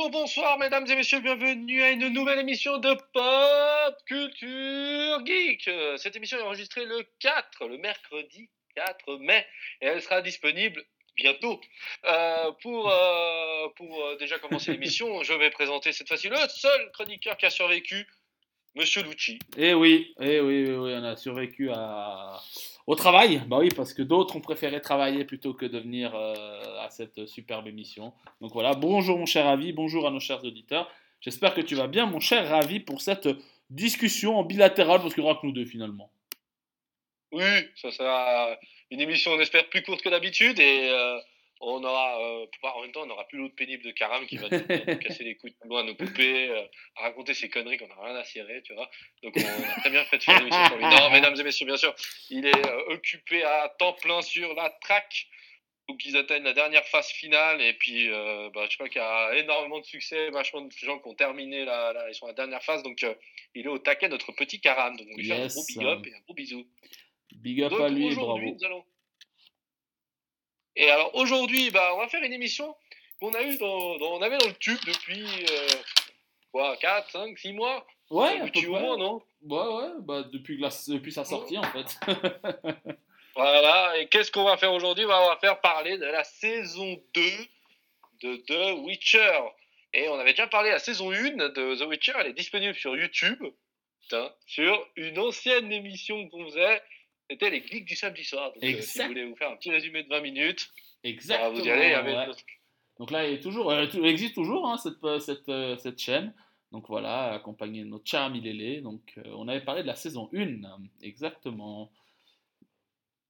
Bonjour, bonsoir, mesdames et messieurs, bienvenue à une nouvelle émission de Pop Culture Geek. Cette émission est enregistrée le 4, le mercredi 4 mai, et elle sera disponible bientôt. Euh, pour euh, pour euh, déjà commencer l'émission, je vais présenter cette fois-ci le seul chroniqueur qui a survécu, Monsieur Lucci. Eh oui, eh oui, oui, oui, on a survécu à... au travail. Bah oui, parce que d'autres ont préféré travailler plutôt que de venir euh, à cette superbe émission. Donc voilà, bonjour mon cher Ravi, bonjour à nos chers auditeurs. J'espère que tu vas bien, mon cher Ravi, pour cette discussion en bilatéral, parce qu'il n'y aura que nous deux finalement. Oui, ça sera une émission, on espère, plus courte que d'habitude et euh, on aura, euh, en même temps, on n'aura plus l'autre pénible de Karam qui va nous, nous casser les couilles à nous couper, euh, à raconter ses conneries qu'on n'a rien à cirer, tu vois. Donc on a très bien fait de faire une émission sur lui. Non, mesdames et messieurs, bien sûr, il est euh, occupé à temps plein sur la track. Donc ils atteignent la dernière phase finale et puis bah, je crois qu'il y a énormément de succès, vachement de gens qui ont terminé la, la- ils sont à la dernière phase donc il est au taquet notre petit Karam donc on lui fait un gros big up et un gros bisou. Big up Donc à lui, bravo. nous allons. Et alors aujourd'hui, bah, on va faire une émission qu'on a eu dans, dans- on avait dans le tube depuis euh, quoi, 4, 5, 6 mois. Ouais, peu tu au moins, non? Ouais, ouais, bah depuis, la- depuis sa sortie en fait. Voilà. Et qu'est-ce qu'on va faire aujourd'hui? Bah, On va faire parler de la saison 2 de The Witcher. Et on avait déjà parlé la saison 1 de The Witcher. Elle est disponible sur YouTube. Sur une ancienne émission qu'on faisait. C'était les geeks du samedi soir. Donc, euh, si vous voulez vous faire un petit résumé de 20 minutes, Exactement. vous y allez. il. Donc là, il, est toujours, elle elle existe toujours, hein, cette, euh, cette, euh, cette chaîne. Donc voilà, accompagné de notre cher ami Lélé. Donc euh, on avait parlé de la saison 1. Exactement.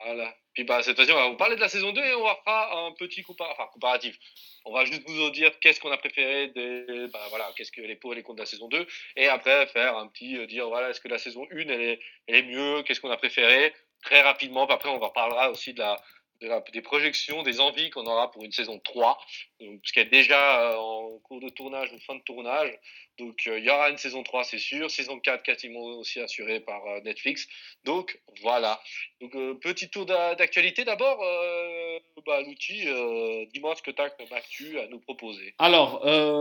Voilà. Puis bah, cette fois-ci, on va vous parler de la saison 2 et on va faire un petit compar- enfin, comparatif. On va juste vous dire qu'est-ce qu'on a préféré, des... bah, voilà, qu'est-ce que les pour et les contre de la saison 2. Et après, faire un petit euh, dire, voilà, est-ce que la saison 1, elle est, elle est mieux, qu'est-ce qu'on a préféré, très rapidement. Après, on va parlera aussi de la, de la- des projections, des envies qu'on aura pour une saison 3, donc, qui est déjà euh, en cours de tournage ou fin de tournage. Donc, euh, il y aura une saison 3, c'est sûr. Saison 4, quasiment aussi assurée par euh, Netflix. Donc, voilà. Donc, petit tour d'a- d'actualité d'abord. Bah, L'outil, euh, dis-moi ce que tu as actu à nous proposer. Alors,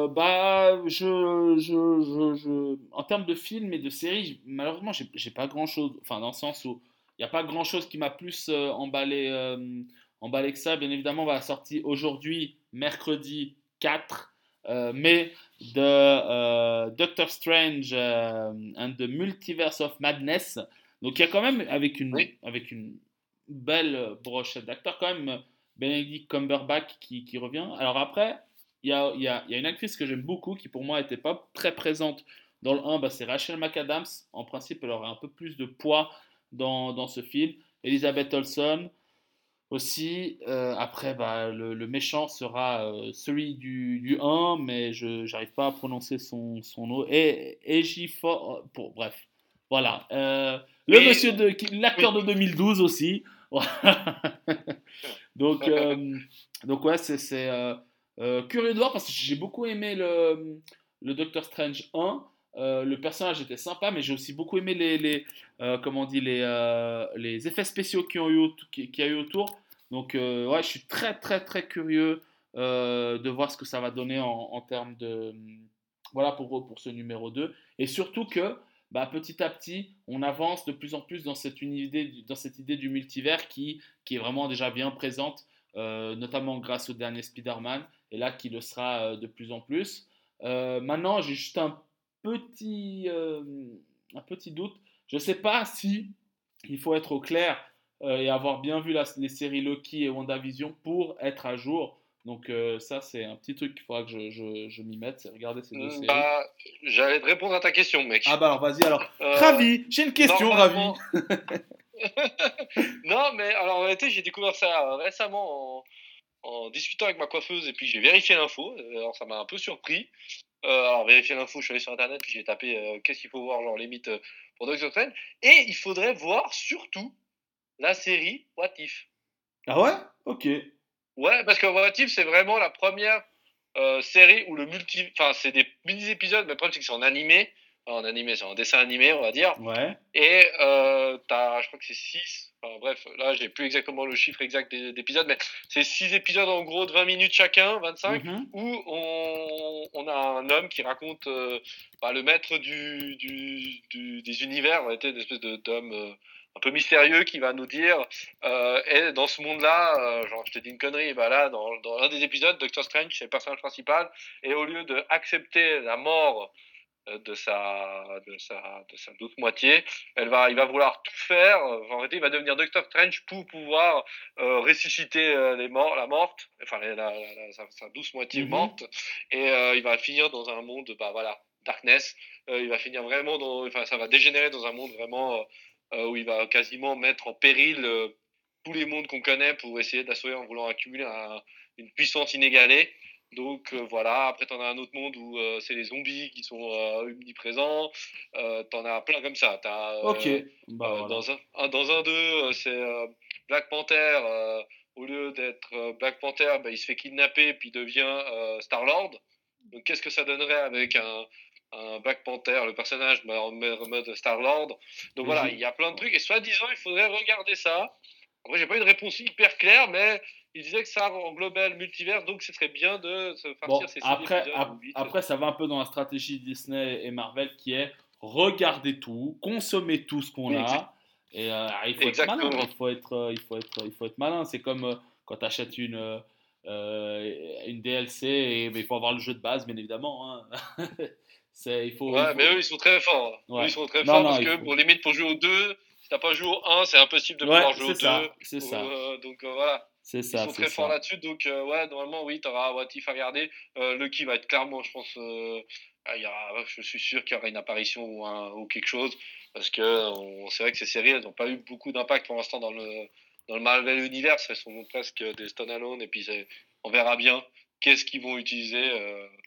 bah, je, je, je, je- en termes de films et de séries, malheureusement, j'ai j'ai pas grand chose. Enfin, dans le sens où n'y a pas grand chose qui m'a plus euh, emballé, euh, emballé que ça. Bien évidemment, on va sortir aujourd'hui, mercredi 4 euh, mai, de Doctor Strange and the Multiverse of Madness. Donc, il y a quand même, avec une, Oui. avec une belle brochette d'acteurs, quand même, Benedict Cumberbatch qui, qui revient. Alors après, il y a, y a une actrice que j'aime beaucoup qui pour moi n'était pas très présente dans le 1, bah, c'est Rachel McAdams. En principe, elle aurait un peu plus de poids dans, dans ce film. Elizabeth Olsen aussi. Euh, après, bah, le, le méchant sera euh, celui du, du 1, mais je n'arrive pas à prononcer son, son nom. Et Ejiofor, pour bref. Voilà. Euh, le Et- monsieur de l'acteur de 2012 aussi. donc, euh, donc ouais, c'est curieux de voir parce que j'ai beaucoup aimé le, le Doctor Strange 1. Euh, le personnage était sympa, mais j'ai aussi beaucoup aimé les, euh, comment on euh, les effets spéciaux qu'il y, qui, qui a eu autour. Donc, ouais, je suis très, très, très curieux de voir ce que ça va donner en, termes de. Voilà pour, pour ce numéro 2. Et surtout que, bah, petit à petit, on avance de plus en plus dans cette, idée, dans cette idée du multivers qui, qui est vraiment déjà bien présente, notamment grâce au dernier Spider-Man, et là qui le sera de plus en plus. Maintenant, j'ai juste un petit, euh, un petit doute. Je ne sais pas si il faut être au clair euh, et avoir bien vu la- les séries Loki et WandaVision pour être à jour. Donc euh, ça, c'est un petit truc qu'il faudra que je, je- je m'y mette, c'est regarder ces deux séries. Bah, J'allais te répondre à ta question, mec. Ah bah alors vas-y, alors. Ravi, j'ai une question, Ravi. non, mais alors en réalité, j'ai découvert ça récemment en, en discutant avec ma coiffeuse et puis j'ai vérifié l'info. Alors ça m'a un peu surpris. Euh, alors vérifier l'info, je suis allé sur internet puis j'ai tapé euh, qu'est-ce qu'il faut voir, genre limite euh, pour Doctor Strange. Et il faudrait voir surtout la série What If. Ah ouais? Ok. Ouais, parce que What If, c'est vraiment la première euh, série où le multi. Enfin, c'est des mini-épisodes, mais le problème, c'est que c'est en animé. En animé, c'est en dessin animé, on va dire. Ouais. Et euh, t'as, je crois que c'est 6. Enfin, bref, là, j'ai plus exactement le chiffre exact des- d'épisodes, mais c'est 6 épisodes en gros de 20 minutes chacun, 25, Mhm. où on, on a un homme qui raconte bah, le maître du, du, des univers, on était une espèce d'homme un peu mystérieux qui va nous dire et dans ce monde-là, genre je te dis une connerie, bah là dans, dans un des épisodes, Doctor Strange c'est le personnage principal et au lieu d'accepter la mort de sa, de sa, de sa douce moitié. Elle va, il va vouloir tout faire. En il va devenir Doctor Strange pour pouvoir euh, ressusciter euh, les morts, la morte, enfin la, sa, douce moitié mhm. morte. Et euh, il va finir dans un monde, bah voilà, darkness. il va finir vraiment dans, enfin ça va dégénérer dans un monde vraiment où il va quasiment mettre en péril tous les mondes qu'on connaît pour essayer d'assurer en voulant accumuler une puissance inégalée. Donc euh, voilà, après tu en as un autre monde où euh, c'est les zombies qui sont euh, omniprésents, tu en as plein comme ça. As, ok. Bah, dans, un, dans un d'eux, c'est Black Panther, au lieu d'être Black Panther, bah, il se fait kidnapper puis devient Star-Lord. Donc qu'est-ce que ça donnerait avec un, un Black Panther, le personnage bah, en mode Star-Lord? Donc voilà, mhm. il y a plein de trucs, et soi-disant, il faudrait regarder ça. Après, j'ai pas eu de réponse hyper claire, mais il disait que ça englobait le multivers, donc ce serait bien de se partir ces après, après, ça va un peu dans la stratégie Disney et Marvel qui est regarder tout, consommer tout ce qu'on a. Et euh, il, faut être malin, il faut être, euh, il faut être, il faut être malin. C'est comme euh, quand tu achètes une, une DLC et il faut avoir le jeu de base, bien évidemment. Hein. il faut, ouais, mais eux, ils sont très forts. ils sont très forts parce que, pour limite, pour jouer aux deux, si t'as pas joué au 1, c'est impossible de pouvoir jouer au 2. C'est ça. donc voilà. C'est ça. Ils sont très forts là-dessus. Donc, euh, ouais, normalement, oui, tu auras What If à regarder. Euh, le qui va être clairement, je pense, euh, il y aura, je suis sûr qu'il y aura une apparition ou, un, ou quelque chose. Parce que c'est vrai que ces séries, elles n'ont pas eu beaucoup d'impact pour l'instant dans le, dans le Marvel Universe. Elles sont presque des stand-alone. Et puis, on verra bien qu'est-ce qu'ils vont utiliser.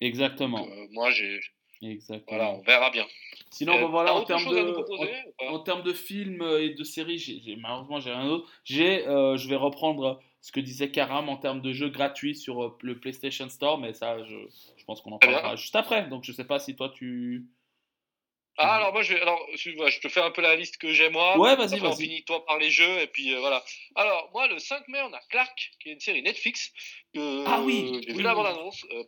Exactement. moi, j'ai. Exactement. Voilà, on verra bien. Sinon, bah, voilà, en termes, de, en, termes de films et de séries, j'ai, malheureusement, j'ai rien d'autre. J'ai, je vais reprendre ce que disait Karam en termes de jeux gratuits sur euh, le PlayStation Store, mais ça, je, je pense qu'on en parlera juste après. Donc, je sais pas si toi, tu. Ah, alors moi, je, alors, je te fais un peu la liste que j'ai moi. Ouais, vas-y, vas-y. On finit toi par les jeux, et puis euh, voilà. Alors, moi, le 5 mai, on a Clark, qui est une série Netflix. ah oui J'ai vu la bande-annonce. Euh,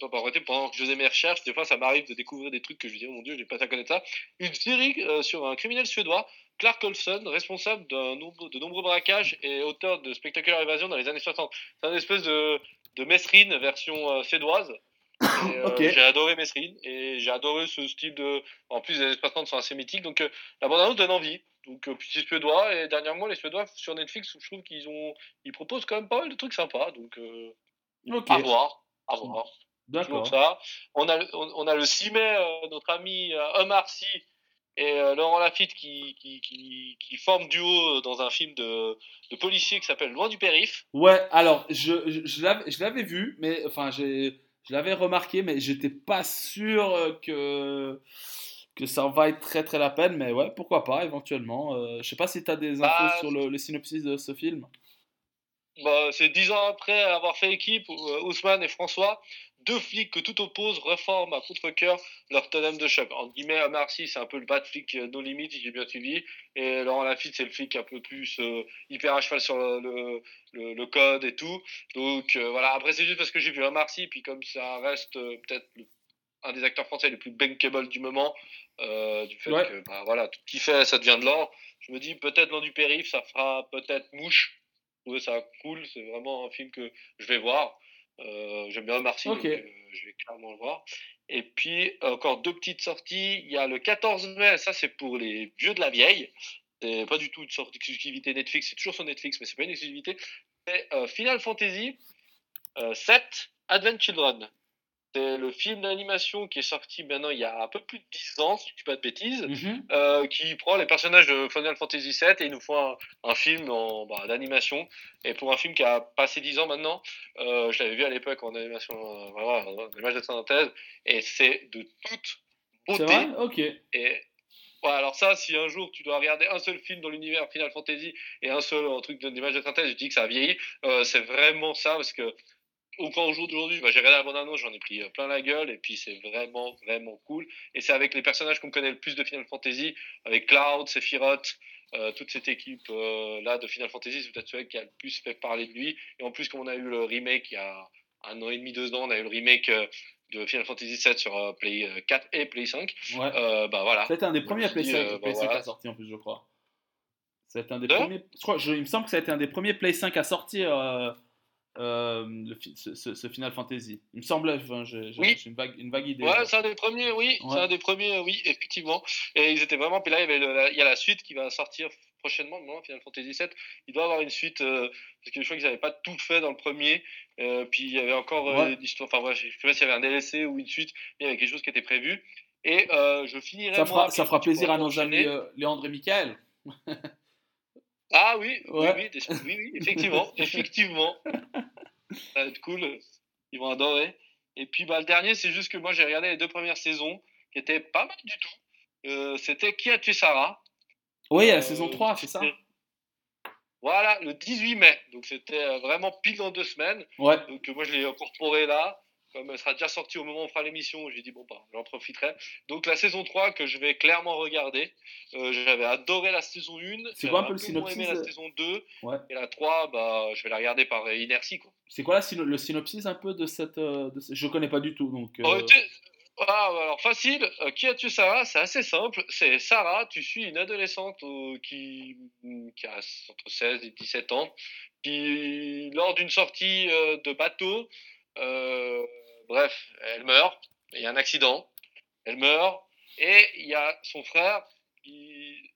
pendant que je faisais mes recherches, des fois, ça m'arrive de découvrir des trucs que je dis, oh mon dieu, j'ai pas à connaître ça. Une série euh, sur un criminel suédois Clark Olson, responsable nombre, de nombreux braquages et auteur de Spectacular Évasion dans les années 60. C'est une espèce de, de Mesrine version euh, suédoise. Euh, j'ai adoré Mesrine et j'ai adoré ce style de. En plus, les années 60 sont assez mythiques, donc euh, la bande-annonce donne envie. Donc, puis c'est suédois et dernièrement, les Suédois sur Netflix, je trouve qu'ils ont, ils proposent quand même pas mal de trucs sympas. Donc, à voir, à voir. D'accord. Ça. On a, on, a le 6 mai, notre ami Omar Sy et euh, Laurent Lafitte qui, qui, qui, qui, forme duo dans un film de, de policier qui s'appelle Loin du périph. Ouais, alors je, je, je l'avais vu, mais enfin je l'avais remarqué, mais j'étais pas sûr que, que ça va être très très la peine, mais ouais, pourquoi pas éventuellement. Euh, je sais pas si tu as des infos bah, sur le, le, synopsis de ce film. Bah, c'est dix ans après avoir fait équipe, euh, Ousmane et François deux flics que tout oppose reforment à contre-coeur leur tandem de choc. En guillemets, Omar Sy, c'est un peu le bad flic euh, no limit, j'ai bien suivi. Et Laurent Lafitte, c'est le flic un peu plus euh, hyper à cheval sur le, le, le, code et tout. Donc euh, voilà, après, c'est juste parce que j'ai vu Omar Sy, puis comme ça reste peut-être un des acteurs français les plus bankable du moment, du fait que bah, voilà, tout ce qu'il fait, ça devient de l'or. Je me dis, peut-être l'an du périph', ça fera peut-être mouche. Je ça cool, c'est vraiment un film que je vais voir. Euh, j'aime bien Marcy, donc euh, je vais clairement le voir. Et puis, encore deux petites sorties. Il y a le 14 mai, ça c'est pour les vieux de la vieille. C'est pas du tout une sorte d'exclusivité Netflix, c'est toujours sur Netflix, mais c'est pas une exclusivité. C'est euh, Final Fantasy 7 Advent Children. C'est le film d'animation qui est sorti maintenant il y a un peu plus de 10 ans, si je ne dis pas de bêtises, mhm. euh, qui prend les personnages de Final Fantasy VII et il nous faut un, film bah, d'animation. Et pour un film qui a passé 10 ans maintenant, euh, je l'avais vu à l'époque en animation, euh, voilà, en image de synthèse, et c'est de toute beauté. Vrai? Ok. Et alors ça, si un jour tu dois regarder un seul film dans l'univers Final Fantasy et un seul truc d'image de synthèse, je dis que ça a vieilli, c'est vraiment ça parce que au jour d'aujourd'hui, j'ai regardé la bande-annonce, j'en ai pris euh, plein la gueule, et puis c'est vraiment, vraiment cool. Et c'est avec les personnages qu'on connaît le plus de Final Fantasy, avec Cloud, Sephiroth, euh, toute cette équipe euh, là de Final Fantasy, c'est peut-être celui qui a le plus fait parler de lui. Et en plus, comme on a eu le remake il y a un an et demi, deux ans, on a eu le remake de Final Fantasy VII sur Play 4 et Play 5. Ouais. bah voilà. C'était un des premiers Play 5, bah, Play 5 voilà. à sortir en plus, je crois. C'est un des De? premiers. Je crois, je- il me semble que ça a été un des premiers Play 5 à sortir euh, euh, le ce, ce- ce Final Fantasy. Il me semble, enfin, j'ai Oui. une, vague, une vague idée. Ouais, c'est un des premiers, oui. Ouais. C'est un des premiers, oui, effectivement. Et ils étaient vraiment. Puis là, il y, avait le- la- il y a la suite qui va sortir prochainement, non, Final Fantasy VII. Il doit avoir une suite, euh, parce que je crois qu'ils n'avaient pas tout fait dans le premier. Euh, puis il y avait encore euh, Ouais. l'histoire. Enfin, je sais pas s'il y avait un DLC ou une suite, mais il y avait quelque chose qui était prévu. Et euh, je finirai. ça fera, moi, ça fera plaisir à nos amis euh, Léandre et Michael. Ah oui, Ouais. oui, oui, effectivement, effectivement. Ça va être cool. Ils vont adorer. Et puis bah, le dernier, c'est juste que moi j'ai regardé les deux premières saisons qui étaient pas mal du tout. Euh, c'était Qui a tué Sarah? Oui, la Euh, saison 3, c'est ça? Voilà, le 18 mai. Donc c'était euh, vraiment pile dans deux semaines. Ouais. Donc moi je l'ai incorporé là. Comme elle sera déjà sortie au moment où on fera l'émission, j'ai dit bon bah j'en profiterai. Donc la saison 3 que je vais clairement regarder. Euh, J'avais adoré la saison 1. C'est quoi un peu le moins aimé synopsis, la saison 2. Ouais. Et la 3, bah, je vais la regarder par inertie. Quoi. C'est quoi la le synopsis un peu de cette. euh, de ce- Je connais pas du tout. Donc, euh, Oh, tu- Ah, alors facile, Euh, qui a tué Sarah? C'est assez simple. C'est Sarah, tu suis une adolescente euh, qui, qui a entre 16 et 17 ans, qui, lors d'une sortie euh, de bateau, bref, elle meurt, il y a un accident, elle meurt, et il y a son frère qui,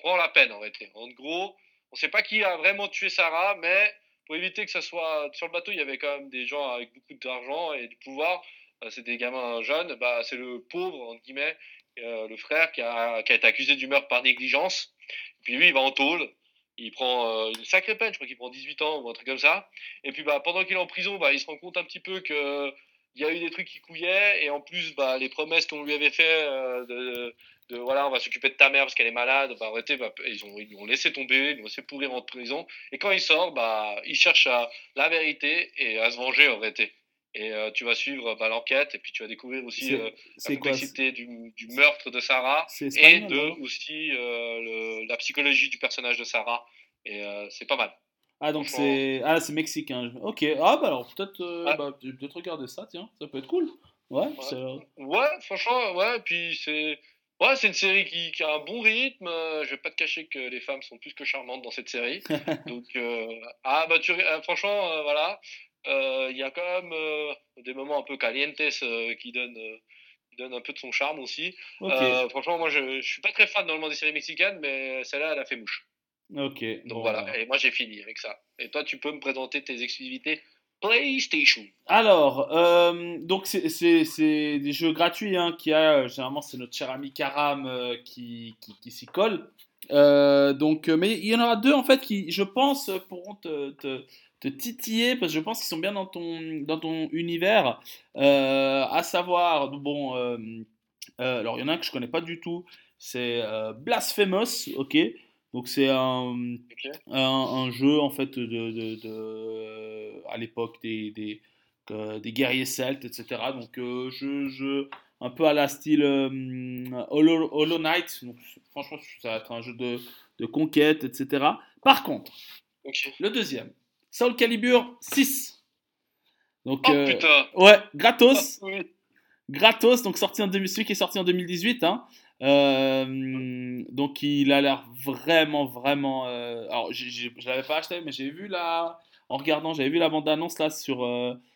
prend la peine en réalité. En gros, on ne sait pas qui a vraiment tué Sarah, mais pour éviter que ça soit sur le bateau, il y avait quand même des gens avec beaucoup d'argent et du pouvoir. Euh, C'est des gamins jeunes. Bah, c'est le pauvre entre guillemets, euh, le frère qui a, qui a été accusé du meurtre par négligence. Puis lui, il va en tôle. Il prend euh, une sacrée peine. Je crois qu'il prend 18 ans ou un truc comme ça. Et puis bah, pendant qu'il est en prison, bah, il se rend compte un petit peu que il y a eu des trucs qui couillaient et en plus bah, les promesses qu'on lui avait fait euh, de, de voilà on va s'occuper de ta mère parce qu'elle est malade bah arrêtez bah, ils ont ils l'ont laissé tomber ils l'ont laissé pourrir en prison et quand il sort bah il cherche à, la vérité et à se venger en réalité et euh, tu vas suivre bah, l'enquête et puis tu vas découvrir aussi euh, la complexité du, du meurtre de Sarah et de aussi euh, le- la psychologie du personnage de Sarah et euh, c'est pas mal Ah, donc c'est ah, c'est mexicain. Ok. Ah, bah alors peut-être euh, Ouais. bah, peut-être regarder ça, tiens. Ça peut être cool. Ouais, Ouais. Ouais, franchement, ouais, puis c'est. Ouais, c'est une série qui, qui a un bon rythme. euh, Je vais pas te cacher que les femmes sont plus que charmantes dans cette série. Donc, euh, ah, bah, tu, euh, franchement, euh, voilà. Euh, Il y a quand même euh, des moments un peu calientes euh, qui, donnent, euh, qui donnent un peu de son charme aussi. Euh, franchement, moi, je, je suis pas très fan normalement des séries mexicaines, mais celle-là, elle a fait mouche. Ok. Donc bon, voilà, et moi, j'ai fini avec ça. Et toi, tu peux me présenter tes exclusivités PlayStation. Alors, euh, donc c'est- des jeux gratuits hein, qu'il y a. euh, Généralement, c'est notre cher ami Karam euh, qui, qui, qui s'y colle. Euh, donc, euh, mais il y en aura deux en fait qui, je pense, pourront te, te, te titiller parce que je pense qu'ils sont bien dans ton, dans ton univers. Euh, à savoir, bon, euh, euh, alors il y en a un que je connais pas du tout. C'est euh, Blasphemous, ok. Donc c'est un, un, un jeu en fait de, de, de- à l'époque des, des, des guerriers celtes, etc. Donc je, je, un peu à la style Hollow, Hollow Knight. Donc, franchement, ça va être un jeu de, de conquête, etc. Par contre, le deuxième, Soul Calibur 6. Donc, Oh euh, putain! ouais, gratos. Oui. gratos, donc sorti en 2000, celui qui est sorti en 2018. Hein. Euh, donc il a l'air vraiment, vraiment. euh, alors j'ai- je l'avais pas acheté, mais j'ai vu la, en regardant, j'avais vu la bande annonce là sur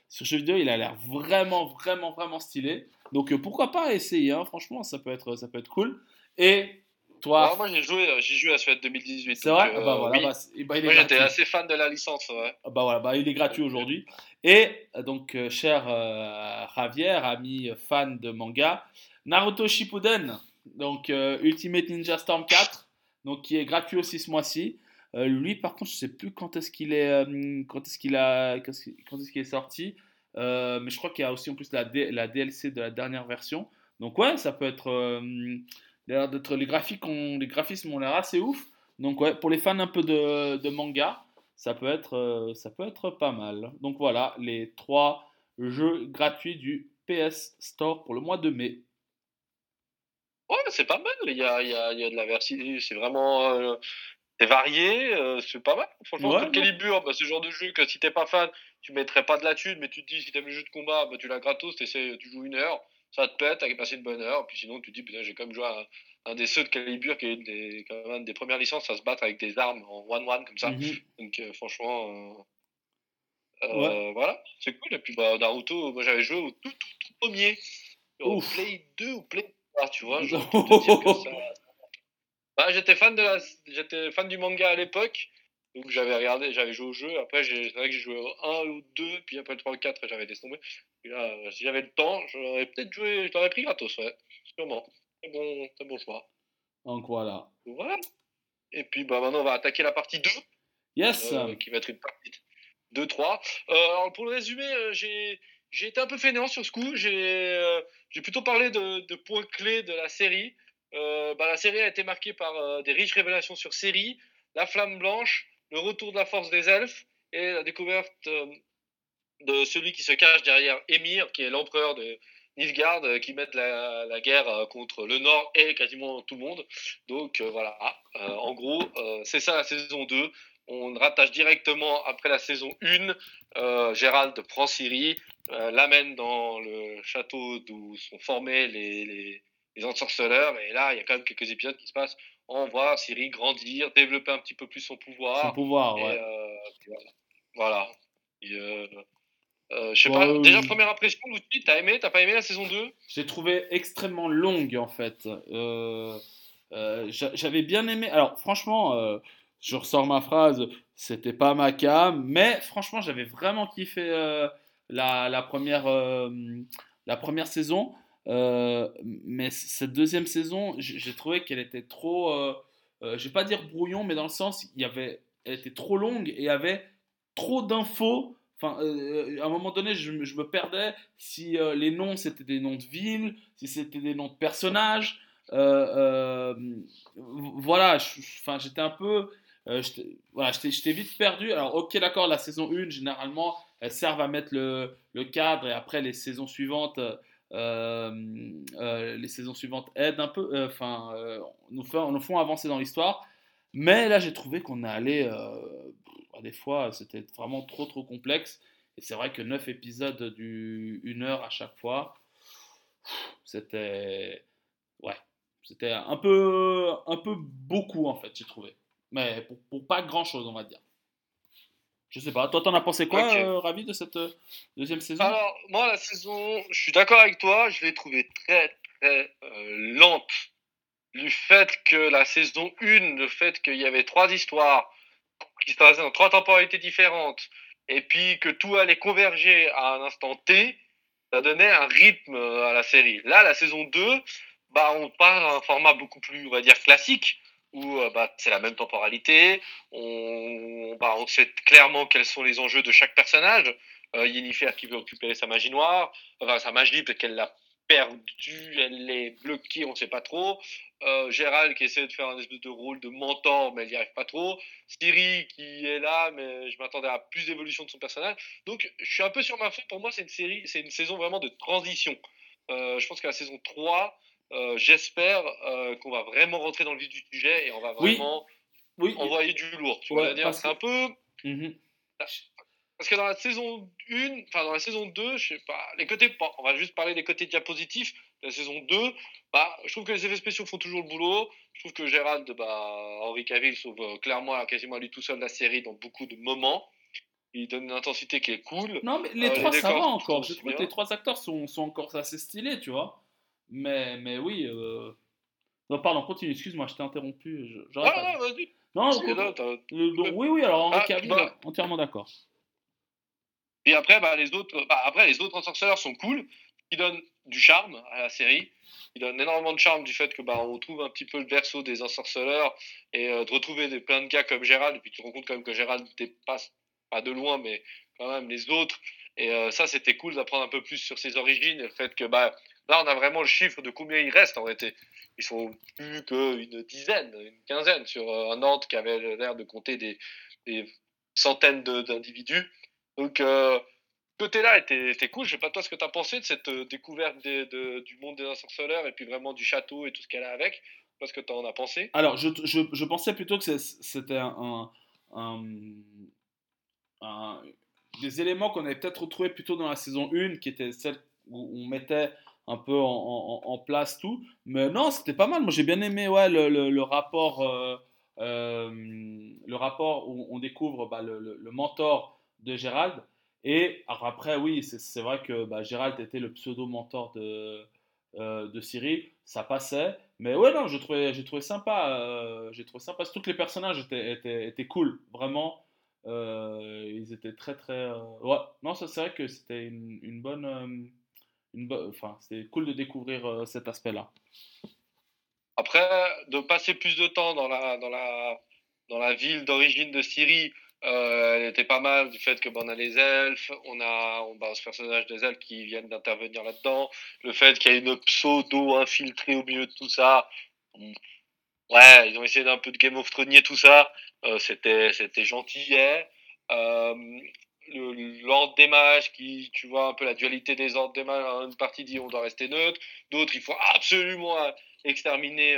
sur jeux vidéo. Il a l'air vraiment, vraiment, vraiment stylé. Donc pourquoi pas essayer hein, Franchement, ça peut être, ça peut être cool. Et toi, Alors, moi, j'ai joué, euh, j'ai joué à celui de 2018. c'est vrai euh, Ah bah voilà, oui. bah, bah, il est Moi, j'étais assez fan de la licence, ouais. Ah Bah voilà, bah il est gratuit aujourd'hui. Et euh, donc, euh, cher euh, Javier, ami euh, fan de manga, Naruto Shippuden, donc euh, Ultimate Ninja Storm 4, donc qui est gratuit aussi ce mois-ci. Euh, lui, par contre, je sais plus quand est-ce qu'il est, euh, quand est-ce qu'il a, quand est-ce qu'il- est sorti. Euh, mais je crois qu'il y a aussi en plus la, D- la DLC de la dernière version. Donc ouais, ça peut être, euh, l'air d'être- les graphiques, ont, les graphismes ont l'air assez ouf. Donc ouais, pour les fans un peu de, de manga, ça peut être, euh, ça peut être pas mal. Donc voilà, les trois jeux gratuits du PS Store pour le mois de mai. Ouais, c'est pas mal. Il y a, il y a, il y a de la version. C'est vraiment. euh, c'est varié, euh, c'est pas mal. Franchement, ouais, Calibur, bah, le genre de jeu que si t'es pas fan, tu mettrais pas de la thune, mais tu te dis, si t'aimes le jeu de combat, bah, tu l'as gratos, tu joues une heure, ça te pète, t'as passé une bonne heure, puis sinon tu te dis, putain, j'ai quand même joué à un, des ceux de Calibur qui est une des, quand même, des premières licences à se battre avec des armes en one-one comme ça. Mhm. Donc euh, franchement, euh, voilà, c'est cool. Et puis bah, Naruto, moi j'avais joué au tout, tout, premier, au Play 2 ou Play 3, tu vois. Je te dire que ça bah, j'étais fan de j'étais fan du manga à l'époque. Donc j'avais regardé, j'avais joué au jeu. Après, c'est vrai que j'ai joué au 1 ou 2, puis après le 3 ou 4, j'avais laissé tomber. Là, si j'avais le temps, j'aurais peut-être joué, je l'aurais pris gratos, ouais. Sûrement. C'est bon, c'est bon choix. Donc voilà. Voilà. Et puis bah, maintenant, on va attaquer la partie 2. Yes. Euh, qui va être une partie 2-3. Euh, alors, pour le résumer, euh, j'ai. J'ai été un peu fainéant sur ce coup. J'ai j'ai plutôt parlé de, de, points clés de la série. Euh, bah, la série a été marquée par euh, des riches révélations sur série, la flamme blanche, le retour de la force des elfes et la découverte euh, de celui qui se cache derrière Emir, qui est l'empereur de Nilfgaard, qui met la, la, guerre contre le Nord et quasiment tout le monde. Donc voilà, en gros, c'est ça la saison 2 on rattache directement après la saison 1. Gérald prend Ciri, l'amène dans le château d'où sont formés les, les ensorceleurs. Et là, il y a quand même quelques épisodes qui se passent. On voit Siri grandir, développer un petit peu plus son pouvoir. Son pouvoir, ouais. Euh, voilà. Euh, euh, je sais pas, déjà première impression, Lucy, t'as aimé, t'as pas aimé la saison 2 J'ai trouvé extrêmement longue en fait. J'avais bien aimé. Alors franchement, je ressors ma phrase, c'était pas ma cam, mais franchement j'avais vraiment kiffé la, la, première, la première saison. Euh, mais cette deuxième saison, j'ai trouvé qu'elle était trop, euh, euh, je vais pas dire brouillon, mais dans le sens, il y avait, elle était trop longue et il y avait trop d'infos. Enfin, à un moment donné, je, me perdais si les noms c'était des noms de villes, si c'était des noms de personnages. voilà, enfin, j'étais un peu, voilà, j'étais vite perdu. Alors, ok, d'accord, la saison 1, généralement, elles servent à mettre le, cadre et après les saisons suivantes euh, euh, les saisons suivantes aident un peu, euh, enfin, nous, font, nous font avancer dans l'histoire. Mais là, j'ai trouvé qu'on est allé, des fois, c'était vraiment trop trop complexe. Et c'est vrai que 9 épisodes du 1 heure à chaque fois, c'était. Ouais, c'était un peu, un peu beaucoup en fait, j'ai trouvé. Mais pour, pour, pas grand chose, on va dire. Je sais pas. Toi, t'en as pensé quoi, euh, Ravi, de cette euh, deuxième saison? Alors, moi, la saison, je suis d'accord avec toi, je l'ai trouvée très, très euh, lente. Du fait que la saison 1, le fait qu'il y avait trois histoires qui se passaient dans trois temporalités différentes, et puis que tout allait converger à un instant T, ça donnait un rythme à la série. Là, la saison 2, bah, on parle d'un format beaucoup plus, on va dire, classique où euh, bah, c'est la même temporalité. On, bah, on sait clairement quels sont les enjeux de chaque personnage. Euh, Yennefer qui veut récupérer sa magie noire, enfin sa magie, peut-être qu'elle l'a perdue, elle est bloquée, on ne sait pas trop. Euh, Gérald qui essaie de faire un espèce de rôle de mentor, mais elle n'y arrive pas trop. Siri qui est là, mais je m'attendais à plus d'évolution de son personnage. Donc je suis un peu sur ma faute. Pour moi, c'est une série, c'est une saison vraiment de transition. Euh, je pense que la saison 3, euh, j'espère qu'on va vraiment rentrer dans le vif du sujet et on va vraiment oui. envoyer du lourd. Tu vois, dire, c'est un peu. Mhm. Parce que dans la saison 1, enfin dans la saison 2, je sais pas, les côtés, on va juste parler des côtés diapositifs. La saison 2, bah, je trouve que les effets spéciaux font toujours le boulot. Je trouve que Gérald, bah, Henri Cavill sauve euh, clairement quasiment lui tout seul la série dans beaucoup de moments. Il donne une intensité qui est cool. Non, mais les trois, ça va encore. Je trouve que les trois acteurs sont, sont encore assez stylés, tu vois. Mais, mais oui. Euh... Non, pardon, continue, excuse-moi, je t'ai interrompu. Je, ah, non, vas-y. Non, oui, oui, alors Henri ah, bah... entièrement d'accord. Et après, bah, les autres, bah, après, les autres ensorceleurs sont cool, ils donnent du charme à la série. Ils donnent énormément de charme du fait que bah, on trouve un petit peu le berceau des ensorceleurs et euh, de retrouver des, plein de gars comme Gérald. Et puis tu te rends compte quand même que Gérald dépasse pas de loin, mais quand même les autres. Et euh, ça, c'était cool d'apprendre un peu plus sur ses origines et le fait que bah, Là, on a vraiment le chiffre de combien il reste en réalité. Ils sont plus qu'une dizaine, une quinzaine sur euh, un Nantes qui avait l'air de compter des, centaines d'individus. Donc, euh, côté-là était, était, cool. Je sais pas toi ce que tu as pensé de cette euh, découverte du monde des ensorceleurs et puis vraiment du château et tout ce qu'elle a avec? pas ce que tu en as pensé? Alors, je, pensais plutôt que c'était un, des éléments qu'on avait peut-être retrouvés plutôt dans la saison 1, qui était celle où on mettait un peu en, place tout. Mais non, c'était pas mal. Moi, j'ai bien aimé ouais, le, rapport, euh, euh, le rapport où on découvre bah, le, mentor de Gérald. Et après, oui, c'est vrai que bah, Gérald était le pseudo-mentor de, euh, de Cyril. Ça passait. Mais ouais, non, j'ai trouvé, trouvé sympa. j'ai trouvé sympa. Toutes les personnages étaient, étaient, étaient cool. Vraiment. ils étaient très, très. Ouais, non, c'est vrai que c'était une, une bonne enfin, c'est cool de découvrir euh, cet aspect-là. Après, de passer plus de temps dans la, dans la, dans la ville d'origine de Syrie, euh, elle était pas mal du fait que bon, on a les elfes, on a on, bah, ce personnage des elfes qui viennent d'intervenir là-dedans, le fait qu'il y ait une pseudo infiltrée au milieu de tout ça. Ouais, ils ont essayé d'un peu de Game of Thrones tout ça. Euh, c'était c'était gentil. Euh, l'ordre des mages qui, tu vois, un peu la dualité des ordres des mages. Une partie dit on doit rester neutre, d'autres il faut absolument exterminer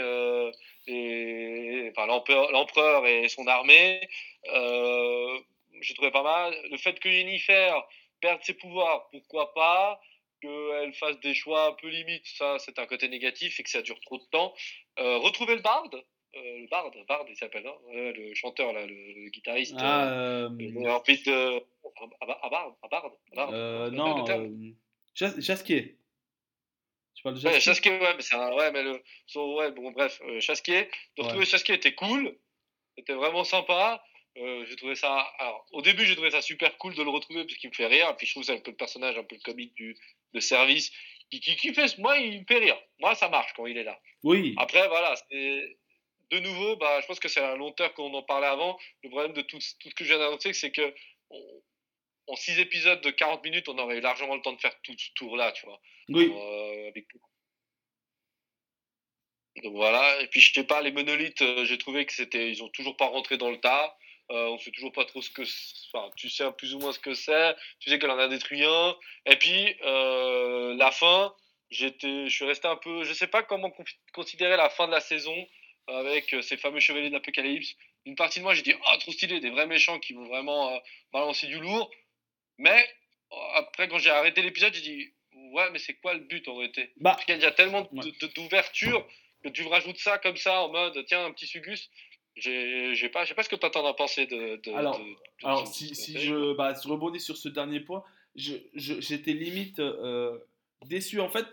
enfin, l'empereur et son armée. Euh, J'ai trouvé pas mal. Le fait que Jennifer perde ses pouvoirs, pourquoi pas? Qu'elle fasse des choix un peu limites, ça c'est un côté négatif et que ça dure trop de temps. Euh, retrouver le barde, euh, le Bard, Bard il s'appelle, hein le chanteur, là, le, guitariste. Ah, euh, euh, ensuite, euh, à, Bard, à Bard, euh, non, Chasquier. Parles de Chasquier ouais, Chasquier, ouais, mais c'est un, ouais, mais le, so, ouais, bon, bref, Chasquier. Donc, ouais. Chasquier était cool, c'était vraiment sympa. Euh, j'ai trouvé ça. Alors, au début, j'ai trouvé ça super cool de le retrouver parce qu'il me fait rire. Et puis, je trouve que c'est un peu le personnage, un peu le comique du, de service qui, qui, qui fait. Moi, il me fait rire. Moi, ça marche quand il est là. Oui. Après, voilà, c'est de nouveau, bah, je pense que c'est long terme qu'on en parlait avant. Le problème de tout, tout ce que je viens d'annoncer, c'est que en 6 épisodes de 40 minutes, on aurait eu largement le temps de faire tout ce tour-là, tu vois. Oui. Euh, Donc voilà. Et puis je sais pas, les monolithes, euh, j'ai trouvé que c'était, ils ont toujours pas rentré dans le tas. Euh, on sait toujours pas trop ce que, enfin, tu sais plus ou moins ce que c'est. Tu sais qu'elle en a détruit un. Et puis euh, la fin, j'étais, je suis resté un peu, je sais pas comment considérer la fin de la saison avec ces fameux chevaliers de l'Apocalypse. Une partie de moi, j'ai dit, oh, trop stylé, des vrais méchants qui vont vraiment balancer du lourd. Mais euh, après, quand j'ai arrêté l'épisode, j'ai dit, ouais, mais c'est quoi le but en réalité? Bah, Parce qu'il y a tellement d'ouverture que tu rajoutes ça comme ça en mode, tiens, un petit sugus. Je sais pas ce que tu attends à penser de. alors, alors si, si je, bah, je rebondis sur ce dernier point, j'étais je, limite déçu. En fait,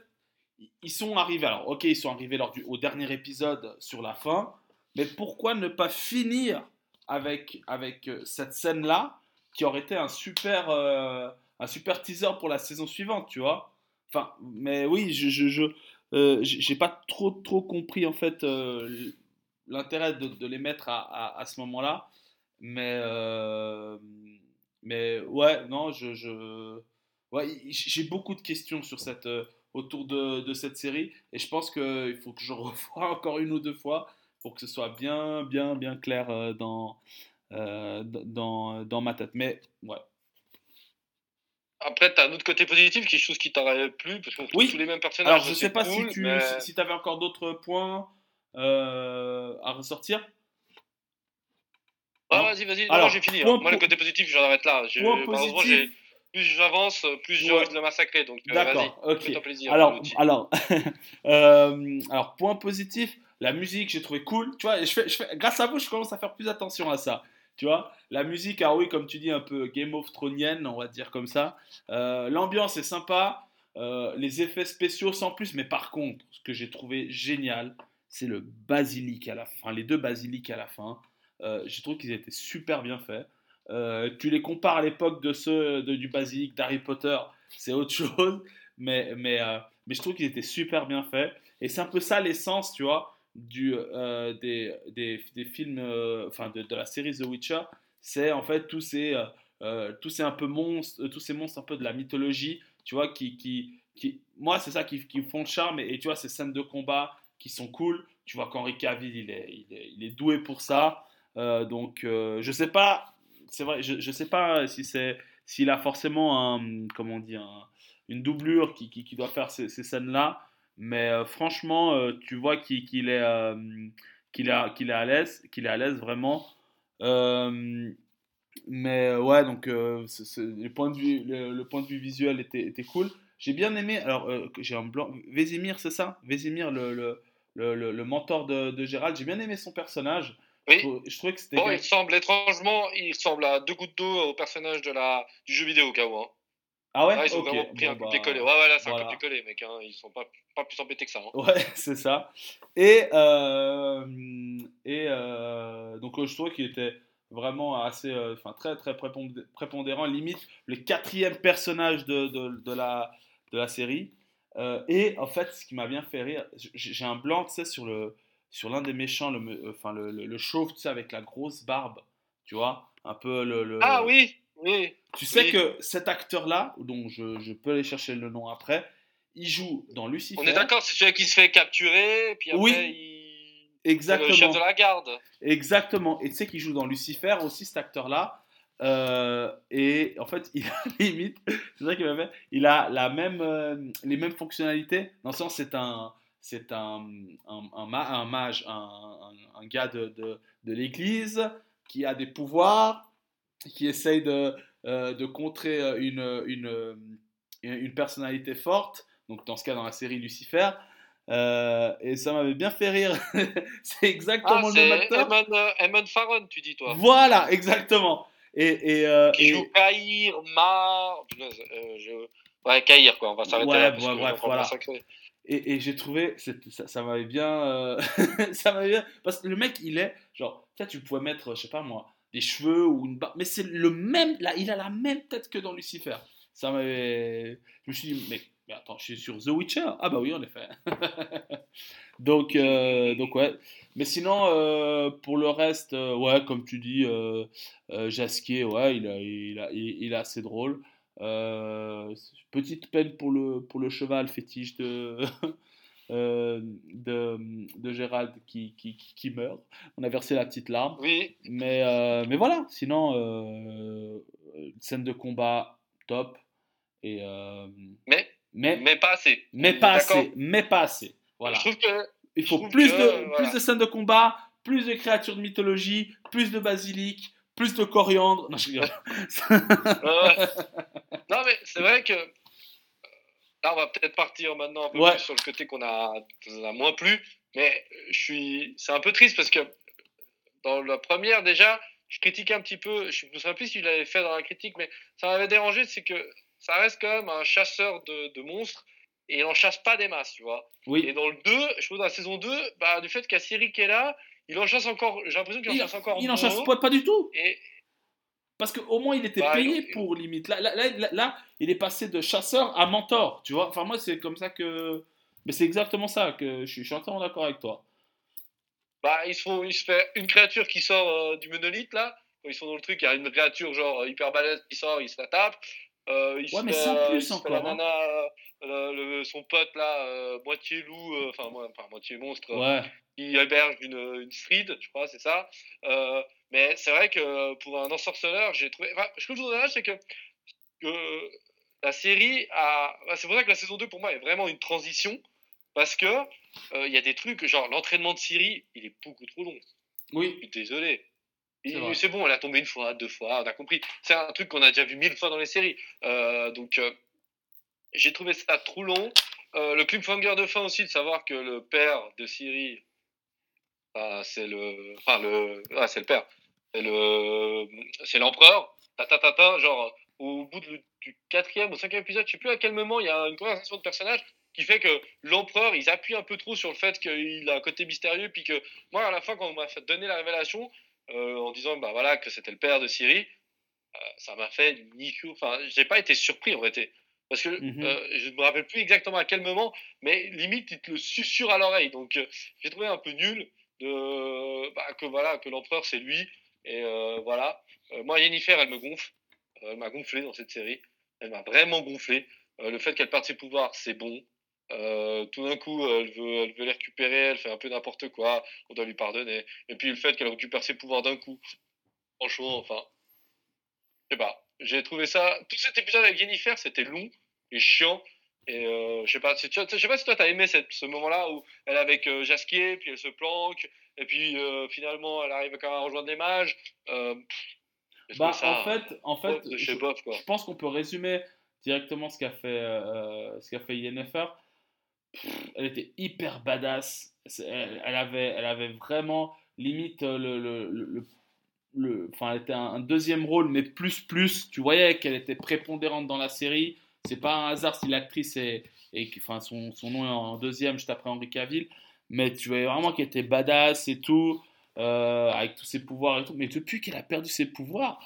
ils sont arrivés, alors ok, ils sont arrivés lors du, au dernier épisode sur la fin, mais pourquoi ne pas finir avec, avec euh, cette scène-là qui aurait été un super, euh, un super teaser pour la saison suivante, tu vois Enfin, mais oui, je, je, euh, j'ai pas trop, trop compris en fait l'intérêt de, les mettre à, à, ce moment-là, mais, mais ouais, non, je, je ouais, j'ai beaucoup de questions sur cette autour de, de, cette série. Et je pense qu'il faut que je revoie encore une ou deux fois pour que ce soit bien, bien, bien clair euh, dans, euh, dans, dans ma tête. Mais ouais. Après, tu as un autre côté positif, quelque chose qui t'aurait plu, parce qu'on oui. tous les mêmes personnages. Alors, je sais pas si tu si, avais encore d'autres points euh, à ressortir. Ah, vas-y, vas-y. Alors, j'ai fini. Hein. Moi, le côté positif, j'en arrête là. Plus j'avance, plus j'ai envie de le massacrer. Donc, euh, D'accord, ok. Plaisir, alors, alors, euh, alors, point positif, la musique, j'ai trouvé cool. Tu vois, je fais, je fais, grâce à vous, je commence à faire plus attention à ça. Tu vois, la musique, ah oui, comme tu dis, un peu Game of Thrones, on va dire comme ça. Euh, l'ambiance est sympa. les effets spéciaux sans plus, mais par contre, ce que j'ai trouvé génial, c'est le basilic à la fin, les deux basiliques à la fin. j'ai trouvé qu'ils étaient super bien faits. Euh, tu les compares à l'époque de ceux de, du basique d'Harry Potter, c'est autre chose, mais, mais, euh, mais je trouve qu'ils étaient super bien faits. Et c'est un peu ça l'essence, tu vois, du, euh, des, des, des, films, enfin de, de, la série The Witcher. C'est en fait tous ces, tous ces un peu monstres, tous ces monstres un peu de la mythologie, tu vois, qui, qui, qui moi c'est ça qui, qui font le charme. Et, tu vois, ces scènes de combat qui sont cool. Tu vois qu'Henri Cavill, il est, il est, doué pour ça. donc, je sais pas c'est vrai, je ne sais pas si c'est s'il a forcément un, comment on dit, une doublure qui, qui, doit faire ces, scènes-là, Mais euh, franchement, euh, tu vois qu'il qu'il est, euh, qu'il est, est à l'aise, qu'il est à l'aise vraiment. Mais ouais, donc le, point de vue, le, le point de vue visuel était, était cool. J'ai bien aimé, alors j'ai un blanc, Vézimir, c'est ça? Vézimir, le, le, le, le- le mentor de, de Gérald, j'ai bien aimé son personnage. Oui. je trouvais que c'était Bon, quel- il ressemble étrangement, il ressemble à deux gouttes d'eau au personnage de la, du jeu vidéo, KO. Hein. Ah ouais? Là, ils ont vraiment pris bon, un copier-coller. bah, Ouais, ouais, là, c'est voilà. un copier-coller, mec. Hein. Ils sont pas, pas plus embêtés que ça. Hein. Ouais, c'est ça. Et, euh, et euh, donc je trouvais qu'il était vraiment assez, euh, enfin très très prépondé- prépondérant, limite le quatrième personnage de, de, de la, de la série. Et en fait, ce qui m'a bien fait rire, j'ai un blanc, tu sais, sur le sur l'un des méchants, le, enfin le, le, le chauve, tu sais, avec la grosse barbe, tu vois, un peu le. le- Ah oui, oui. tu sais oui. que cet acteur-là, dont je, je peux aller chercher le nom après, il joue dans Lucifer. On est d'accord, c'est celui qui se fait capturer, puis après, Oui, il... c'est le Exactement. chef de la garde. Exactement. Et tu sais qu'il joue dans Lucifer aussi, cet acteur-là. Euh, et en fait, il a limite, c'est ça qu'il m'a fait, il a la même, euh, les mêmes fonctionnalités. Dans le sens, c'est un, c'est un, un, un, ma- un mage, un, gars de, de, de l'église qui a des pouvoirs, qui essaye de, euh, de contrer euh, une, une, une, une personnalité forte. Donc, dans ce cas, dans la série Lucifer. Euh, et ça m'avait bien fait rire. c'est exactement Ah, le même acteur. Euh, Eamon Farron, tu dis, toi. Voilà, exactement. Et, et, euh, Qui et- joue Kahir, Mar... euh, je... Ouais, Kahir, quoi. On va s'arrêter Ouais, là. parce ouais, que bref, on va voilà. massacrer. et- et j'ai trouvé, ça, ça m'avait bien, euh, ça m'avait bien, parce que le mec, il est, genre, tu pouvais mettre, je sais pas moi, des cheveux ou une barbe, mais c'est le même, là, il a la même tête que dans Lucifer. Ça m'avait, je me suis dit, mais, attends, je suis sur The Witcher? Ah bah oui, en effet. donc, euh, donc ouais. Mais sinon, euh, pour le reste, euh, ouais, comme tu dis, Jasquier, ouais, il, a, il, a, il, il est assez drôle. Petite peine pour le, pour le cheval fétiche de, euh, de, de Gérald qui, qui, qui- meurt. On a versé la petite larme. Oui, Mais, euh, mais voilà, sinon, euh, scène de combat top. Et, mais, mais, mais pas assez. mais pas assez. Mais pas assez. Voilà. Je trouve que Il faut plus, que, de, voilà. plus de scènes de combat, plus de créatures de mythologie, plus de basilic, plus de coriandre. Non, je rigole. Non, mais c'est vrai que là, on va peut-être partir maintenant un peu Ouais. plus sur le côté qu'on a, moins plu. Mais je suis, c'est un peu triste parce que dans la première, déjà, je critiquais un petit peu. Je me souviens plus si je l'avais fait dans la critique, mais ça m'avait dérangé. C'est que ça reste quand même un chasseur de, de monstres et il en chasse pas des masses, tu vois. Et Oui. dans le 2, je trouve dans la saison 2, bah, du fait qui est là, il en chasse encore. J'ai l'impression qu'il en chasse encore il en chasse pas, pas du tout. Et, Parce qu'au moins, il était payé pour limite. Là, là, là, il est passé de chasseur à mentor. Tu vois Enfin, moi, c'est comme ça que. Mais c'est exactement ça que je suis, je suis entièrement d'accord avec toi. Bah, ils se, font, ils se fait une créature qui sort euh, du monolithe là. Quand ils sont dans le truc, il y a une créature genre hyper balèze qui sort, ils se la tapent. Euh, il Ouais, mais sans euh, plus il encore, la hein. nana, euh, le- le- son pote là, moitié loup, enfin moi- enfin, moitié monstre, Ouais. qui héberge une, une stride, je crois, c'est ça. Mais c'est vrai que pour un ensorceleur, j'ai trouvé. Enfin, ce que je trouve dommage, c'est que, la série a. C'est pour ça que la saison 2 pour moi est vraiment une transition. Parce que euh, il y a des trucs, genre l'entraînement de Siri, il est beaucoup trop long. Oui. Je suis désolé. C'est bon, elle a tombé une fois, deux fois, on a compris. C'est un truc qu'on a déjà vu mille fois dans les séries. Euh, donc, euh, j'ai trouvé ça trop long. Euh, le cliffhanger de fin aussi, de savoir que le père de Siri, ah, c'est le, enfin le, ah, c'est le père, c'est le, c'est l'empereur. Ta, ta, ta, ta, genre au bout de- du quatrième ou cinquième épisode, je sais plus à quel moment, il y a une conversation de personnages qui fait que l'empereur, ils appuient un peu trop sur le fait qu'il a un côté mystérieux, puis que moi, à la fin, quand on m'a donner la révélation, euh, en disant bah voilà que c'était le père de Siri, euh, ça m'a fait ni. Enfin, j'ai pas été surpris en réalité. Parce que Mhm. euh, je me rappelle plus exactement à quel moment, mais limite il te le susurre à l'oreille. Donc j'ai trouvé un peu nul de bah, que voilà que l'empereur c'est lui et voilà. Moi Yennefer elle me gonfle, elle m'a gonflé dans cette série. Elle m'a vraiment gonflé. Le fait qu'elle perde ses pouvoirs c'est bon. Euh, tout d'un coup elle veut elle veut les récupérer, elle fait un peu n'importe quoi. On doit lui pardonner. Et puis le fait qu'elle récupère ses pouvoirs d'un coup, franchement enfin, je sais pas. J'ai trouvé ça tout cet épisode avec Yennefer c'était long et chiant. Et euh, je sais pas, je sais pas si toi t'as aimé cette, ce moment-là où elle est avec euh, Jasquier, puis elle se planque, et puis euh, finalement elle arrive quand même à rejoindre les mages. bah, en fait, en fait, je, je pense qu'on peut résumer directement ce qu'a fait, ce qu'a fait Yennefer. Elle était hyper badass. Elle, elle, avait, elle avait vraiment limite le, le, le, le enfin, elle était un, deuxième rôle, mais plus plus. Tu voyais qu'elle était prépondérante dans la série. C'est pas un hasard si l'actrice est, et enfin, son, son, nom est en deuxième juste après Henri Cavill. Mais tu voyais vraiment qu'elle était badass et tout, euh, avec tous ses pouvoirs et tout. Mais depuis qu'elle a perdu ses pouvoirs,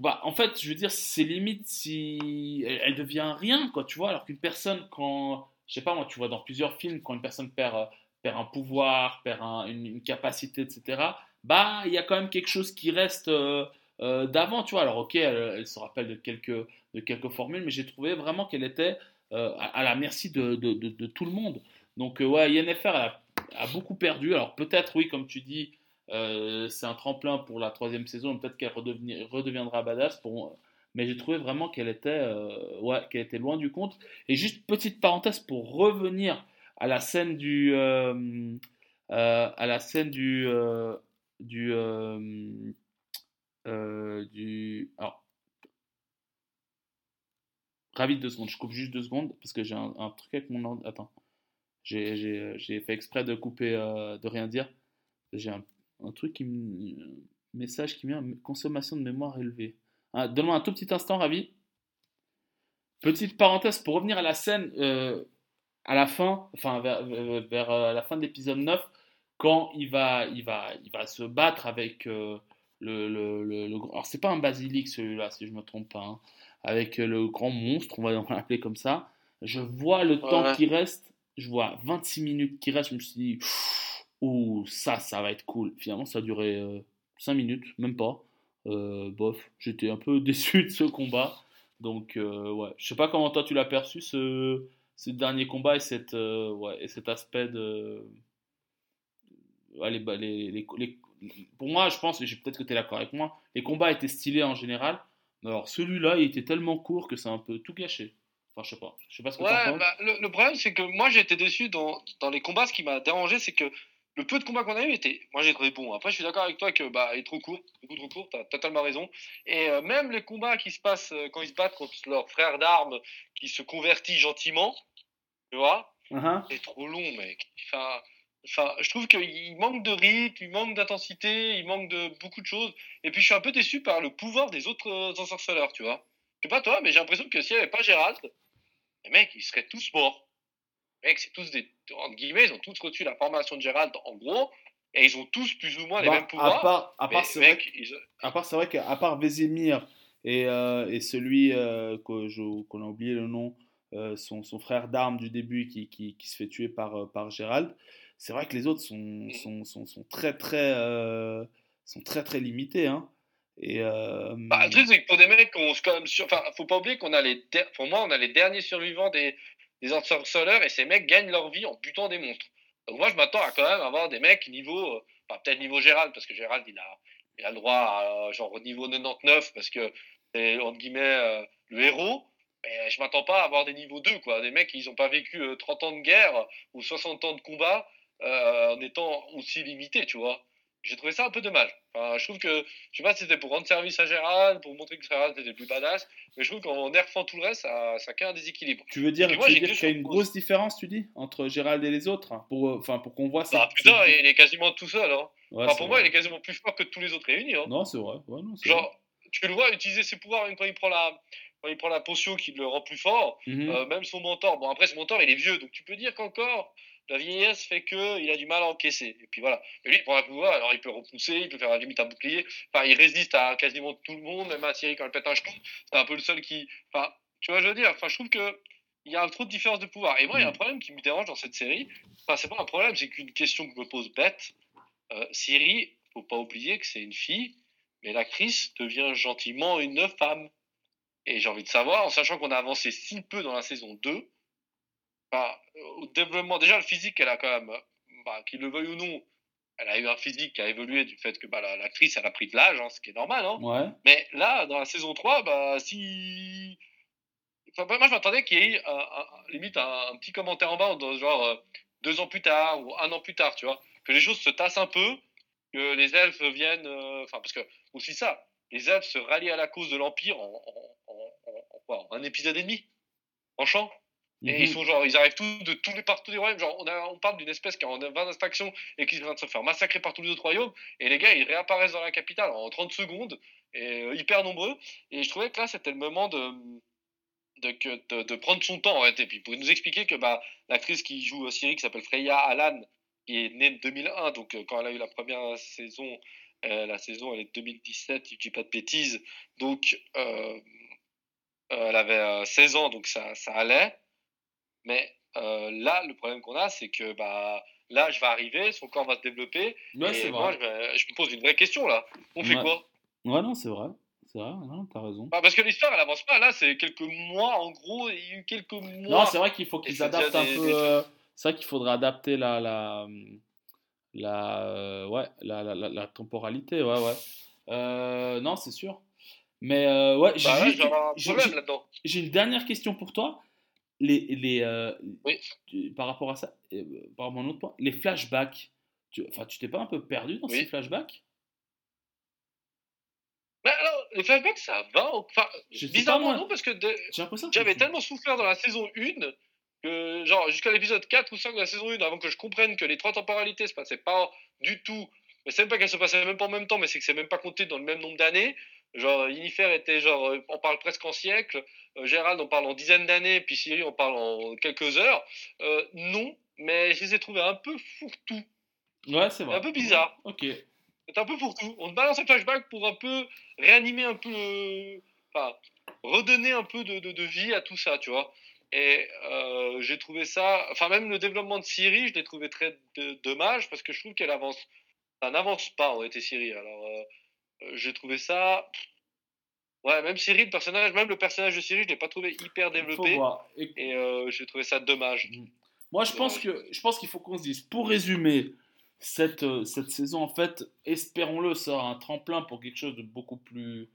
bah, en fait, je veux dire, c'est limite si elle, devient rien, quoi, tu vois. Alors qu'une personne, quand, je sais pas moi, tu vois dans plusieurs films, quand une personne perd, perd un pouvoir, perd une, capacité, etc., bah, il y a quand même quelque chose qui reste euh, euh, d'avant, tu vois. Alors, ok, elle, se rappelle de quelques, de quelques formules, mais j'ai trouvé vraiment qu'elle était euh, à, la merci de, de, tout le monde. Donc, ouais, INFR a, a, beaucoup perdu. Alors, peut-être, oui, comme tu dis, c'est un tremplin pour la troisième saison. Peut-être qu'elle redeviendra badass. Mais j'ai trouvé vraiment qu'elle était, ouais, qu'elle était loin du compte. Et juste petite parenthèse pour revenir à la scène du, à la scène du, du, euh, euh, du, alors, ravi deux secondes, je coupe juste deux secondes parce que j'ai un, truc avec mon. Attends, j'ai fait exprès de couper, euh, de rien dire. J'ai un, un, truc qui me. message qui vient consommation de mémoire élevée. Ah, Donne-moi un tout petit instant, Ravi. Petite parenthèse pour revenir à la scène à la fin, enfin vers, vers la fin de l'épisode 9, quand il va, il va, il va se battre avec euh, le, le, le, Alors, c'est pas un basilic celui-là, si je me trompe pas, hein, avec euh, le grand monstre, on va l'appeler comme ça. Je vois le temps qui reste, je vois 26 minutes qui restent, je me suis dit, ouh, ça, ça va être cool. Finalement, ça a duré 5 euh, minutes, même pas. bof, j'étais un peu déçu de ce combat. Donc, ouais, je sais pas comment toi tu l'as perçu ce, ce dernier combat et, cette, ouais, et cet aspect de les, les, les, pour moi, je pense, et peut-être que tu es d'accord avec moi, les combats étaient stylés en général. Alors celui-là, il était tellement court que ça a un peu tout gâché. Enfin, je sais pas. Je sais pas ce que ouais, bah, le, problème, c'est que moi, j'ai été déçu dans, dans les combats. Ce qui m'a dérangé, c'est que le peu de combats qu'on a eu était. Moi, j'ai trouvé bon. Après, je suis d'accord avec toi que bah, il est trop court. Beaucoup trop court. T'as totalement raison. Et euh, même les combats qui se passent euh, quand ils se battent contre leur frère d'armes qui se convertit gentiment, tu vois, uh-huh. c'est trop long, mec. Enfin, Enfin, je trouve qu'il manque de rythme, il manque d'intensité, il manque de beaucoup de choses. Et puis je suis un peu déçu par le pouvoir des autres euh, ensorceleurs, tu vois. Je sais pas toi, mais j'ai l'impression que s'il n'y avait pas Gérald, les mecs, ils seraient tous morts. Les mecs, c'est tous des. Entre guillemets, ils ont tous reçu la formation de Gérald, en gros, et ils ont tous plus ou moins les bah, mêmes pouvoirs. À part, à part c'est vrai, vrai qu'à part Vézémir et, euh, et celui euh, qu'on a oublié le nom, son, son, frère d'armes du début qui, qui, qui, se fait tuer par, par Gérald c'est vrai que les autres sont, mmh. sont, sont, sont très très euh, sont très très limités hein. et euh, bah, le truc c'est que pour des mecs on quand même sur... enfin faut pas oublier qu'on a les pour moi on a les derniers survivants des des ensorceleurs et ces mecs gagnent leur vie en butant des monstres. Donc moi je m'attends à quand même avoir des mecs niveau euh, peut-être niveau Gérald parce que Gérald il a il a le droit à genre niveau 99 parce que c'est entre guillemets le héros. Mais je m'attends pas à avoir des niveaux 2 quoi. Des mecs qui n'ont pas vécu 30 ans de guerre ou 60 ans de combat euh, en étant aussi limité, tu vois. J'ai trouvé ça un peu dommage. Enfin, je trouve que, je sais pas si c'était pour rendre service à Gérald, pour montrer que Gérald était plus badass, mais je trouve qu'en nerfant tout le reste, ça, ça crée un déséquilibre. Tu veux dire, qu'il y a une grosse différence, tu dis, entre Gérald et les autres Pour, enfin, pour qu'on voit ça. Bah, putain, il est quasiment tout seul. Hein. enfin, pour moi, il est quasiment plus fort que tous les autres réunis. Hein. Non, c'est vrai. Ouais, non, Genre, tu le vois utiliser ses pouvoirs quand il prend la, quand il prend la potion qui le rend plus fort, mhm. euh, même son mentor. Bon, après, son mentor, il est vieux, donc tu peux dire qu'encore, la vieillesse fait qu'il a du mal à encaisser. Et puis voilà. Et lui, il prend un pouvoir, alors il peut repousser, il peut faire la limite un bouclier. Enfin, il résiste à quasiment tout le monde, même à Thierry quand elle pète un jeton. C'est un peu le seul qui. Enfin, tu vois, je veux dire, enfin, je trouve que. Il y a trop de différence de pouvoir. Et moi, il y a un mm. problème qui me dérange dans cette série. Enfin, c'est pas un problème, c'est qu'une question que me pose bête. Euh, Siri, faut pas oublier que c'est une fille, mais l'actrice devient gentiment une femme. Et j'ai envie de savoir, en sachant qu'on a avancé si peu dans la saison 2, bah, au développement, déjà le physique, elle a quand même, bah, qu'il le veuille ou non, elle a eu un physique qui a évolué du fait que bah, l'actrice, elle a pris de l'âge, hein, ce qui est normal. Hein. Mais là, dans la saison 3, bah, si. Enfin, moi, je m'attendais qu'il y ait un, un- limite un, un petit commentaire en bas, genre euh, deux ans plus tard ou un an plus tard, tu vois. Que les choses se tassent un peu, que les elfes viennent. euh, Enfin, parce que, aussi ça, les elfes se rallient à la cause de l'Empire en, en, en- en- en quoi, en un épisode et demi. Franchement. Et ils Mhm. sont genre, ils arrivent tous de tous les partout des royaumes. Genre, on, a, on parle d'une espèce qui est en 20 extinction et qui en train de se faire massacrer par tous les autres royaumes. Et les gars, ils réapparaissent dans la capitale en 30 secondes, et euh, hyper nombreux. Et je trouvais que là, c'était le moment de, de, que- de, de prendre son temps, en fait. Et puis, pour nous expliquer que bah, l'actrice qui joue Siri, qui s'appelle Freya Alan, qui est née de 2001, donc euh, quand elle a eu la première saison, euh, la saison, elle est de 2017, si je dis pas de bêtises. Donc, elle avait euh, 16 ans, donc ça, ça allait. Mais euh, là, le problème qu'on a, c'est que bah, l'âge va arriver, son corps va se développer. Ouais, et c'est moi, je, me- je me pose une vraie question là. On fait Ouais. quoi? Ouais, non, c'est vrai. C'est vrai, non, t'as raison. Bah, Parce que l'histoire, elle avance pas. Là, c'est quelques mois, en gros. Il y a eu quelques mois. Non, c'est vrai qu'il faut qu'ils adaptent un des- peu. des- euh, c'est vrai qu'il faudrait adapter la, la, la, euh, ouais, la, la, la, temporalité. Ouais, ouais. Euh, non, c'est sûr. Mais euh, ouais, j'ai Bah, là, je vais j'ai une dernière question pour toi. Les, les, euh, Oui. tu- par rapport à ça, euh, par rapport à un autre point, les flashbacks. Tu, enfin, tu t'es pas un peu perdu dans Oui. ces flashbacks? Mais alors, les flashbacks, ça va. Enfin, Je bizarrement, non, parce que j'avais tellement souffert dans la saison 1 que, genre, jusqu'à l'épisode 4 ou 5 de la saison 1, avant que je comprenne que les trois temporalités se passaient pas du tout. Mais c'est même pas qu'elles se passaient même pas en même temps, mais c'est que c'est même pas compté dans le même nombre d'années. Genre, Yennefer était genre, euh, on parle presque en siècle, euh, Gérald on parle en dizaines d'années, puis Ciri on parle en quelques heures. Euh, non, mais je les ai trouvés un peu fourre-tout. Ouais, c'est vrai. un peu bizarre. Ok. C'est un peu fourre-tout. On te balance un flashback pour un peu réanimer un peu le. Enfin, redonner un peu de, de- de vie à tout ça, tu vois. Et euh, j'ai trouvé ça. Enfin, même le développement de Siri, je l'ai trouvé très de- dommage parce que je trouve qu'elle avance. Ça n'avance pas en été Siri. Alors, euh, euh, j'ai trouvé ça. Ouais, même Siri, le personnage, même le personnage de Siri, je l'ai pas trouvé hyper développé. Et- Et euh, j'ai trouvé ça dommage. Moi, je pense que je pense qu'il faut qu'on se dise, pour résumer cette, euh, cette saison, en fait, espérons-le, ça un tremplin pour quelque chose de beaucoup plus